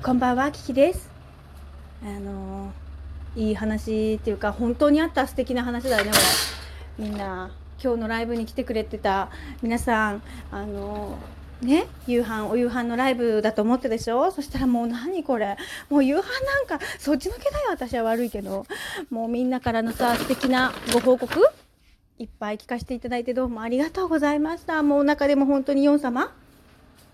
こんばんは、キキです。あのいい話っていうか本当にあった素敵な話だよね。これ。みんな今日のライブに来てくれてた皆さん、あのね、夕飯お夕飯のライブだと思ってでしょ？そしたらもう何これ？もう夕飯なんかそっちのけだよ私は悪いけど。もうみんなからのさ素敵なご報告いっぱい聞かせていただいてどうもありがとうございました。もう中でも本当にヨン様。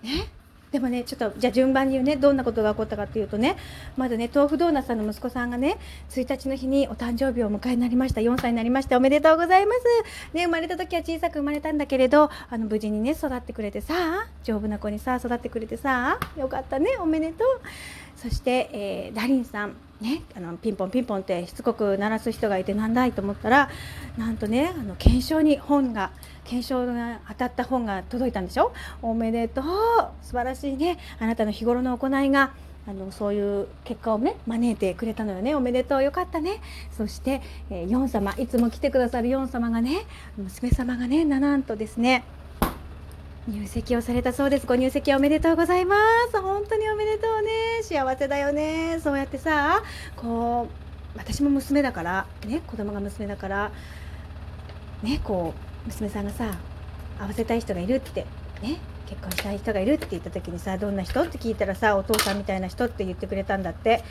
ね？でもねちょっとじゃあ順番にねどんなことが起こったかっていうとねまずね豆腐ドーナツさんの息子さんがね1日の日にお誕生日をお迎えになりました。4歳になりました。おめでとうございます。ね生まれた時は小さく生まれたんだけれどあの無事にね育ってくれてさ丈夫な子にさ育ってくれてさよかったねおめでとう。そして、えーダリンさんね、あのピンポンピンポンってしつこく鳴らす人がいてなんだいと思ったらなんとねあの検証に本が検証が当たった本が届いたんでしょ？おめでとう！素晴らしいね！あなたの日頃の行いがあのそういう結果をね招いてくれたのよね。おめでとう！よかったね！そして、えー、ヨン様いつも来てくださるヨン様がね娘様がねなんとですね入籍をされたそうです。ご入籍おめでとうございます。本当におめでとうね。幸せだよね。そうやってさこう私も娘だからね子供が娘だからねこう娘さんがさ会わせたい人がいるってね結婚したい人がいるって言った時にさどんな人って聞いたらさお父さんみたいな人って言ってくれたんだって。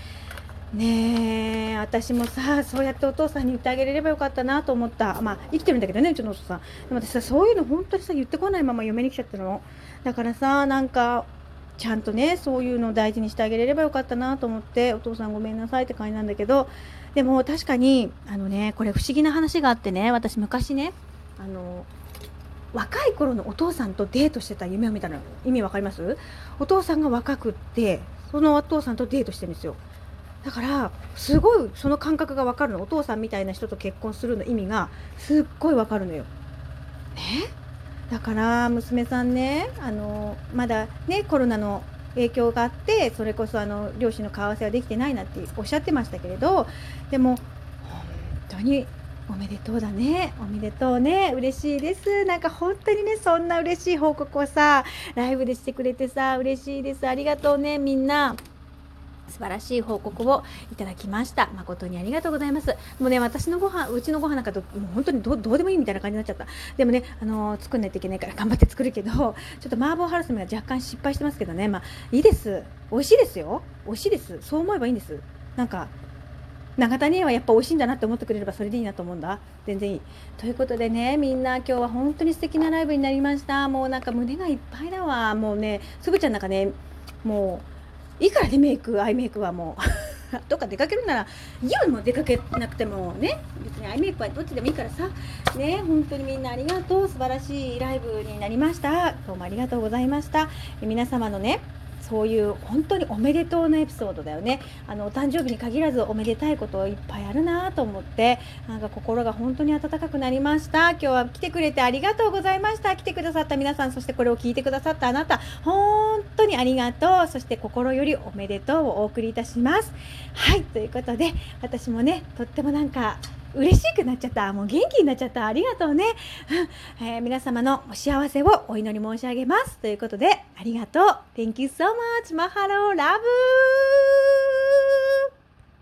ねえ私もさそうやってお父さんに言ってあげれればよかったなと思った。まあ生きてるんだけどねうちのお父さん。でも私さそういうの本当にさ言ってこないまま嫁に来ちゃったの。だからさなんかちゃんとねそういうのを大事にしてあげれればよかったなと思ってお父さんごめんなさいって感じなんだけど。でも確かにあのねこれ不思議な話があってね私昔ねあの若い頃のお父さんとデートしてた夢を見たの意味わかります？お父さんが若くってそのお父さんとデートしてるんですよ。だからすごいその感覚がわかるの。お父さんみたいな人と結婚するの意味がすっごいわかるのよ。ねだから娘さんねあのまだねコロナの影響があってそれこそあの両親の顔合わせはできてないなっておっしゃってましたけれどでも本当におめでとうだね。おめでとうね。嬉しいです。なんか本当にねそんな嬉しい報告をさライブでしてくれてさ嬉しいです。ありがとうねみんな。素晴らしい報告をいただきました。誠にありがとうございます。もうね私のご飯うちのご飯なんかともう本当にどうでもいいみたいな感じになっちゃった。でもねあのー作んないといけないから頑張って作るけどちょっと麻婆春雨が若干失敗してますけどね。まあいいです。美味しいですよ。美味しいです。そう思えばいいんです。なんか永田にはやっぱ美味しいんだなって思ってくれればそれでいいなと思うんだ。全然いい。ということでねみんな今日は本当に素敵なライブになりました。もうなんか胸がいっぱいだわ。もうねすぐちゃんなんかねもういいからねメイクアイメイクはもう。どっか出かけるならいいもう出かけなくてもね。別にアイメイクはどっちでもいいからさ。ね本当にみんなありがとう。素晴らしいライブになりました。どうもありがとうございました。皆様のねそういう本当におめでとうなエピソードだよね。あのお誕生日に限らずおめでたいこといっぱいあるなと思ってなんか心が本当に温かくなりました。今日は来てくれてありがとうございました。来てくださった皆さんそしてこれを聞いてくださったあなた本当にありがとう。そして心よりおめでとうをお送りいたします。はいということで私もねとってもなんか嬉しくなっちゃった。もう元気になっちゃった。ありがとうね、う んえー皆様のお幸せをお祈り申し上げます。ということでありがとう。Thank you so much マハロー。ラブ